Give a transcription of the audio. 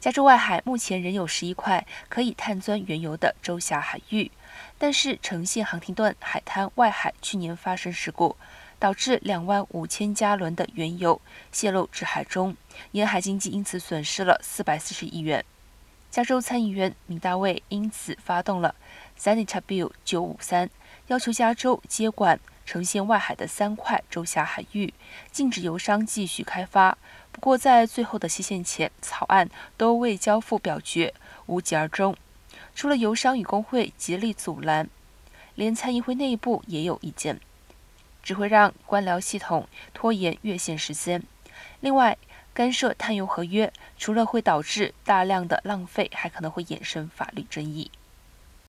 加州外海目前仍有十一块可以探钻原油的州辖海域，但是呈现航廷顿海滩外海去年发生事故，导致两万五千加仑的原油泄漏至海中，沿海经济因此损失了四百四十亿元。加州参议员米大卫因此发动了 Senate Bill 九五三，要求加州接管呈现外海的三块州辖海域，禁止油商继续开发。不过，在最后的期限前，草案都未交付表决，无疾而终。除了油商与工会极力阻拦，连参议会内部也有意见，只会让官僚系统拖延越线时间。另外，干涉碳油合约，除了会导致大量的浪费，还可能会衍生法律争议。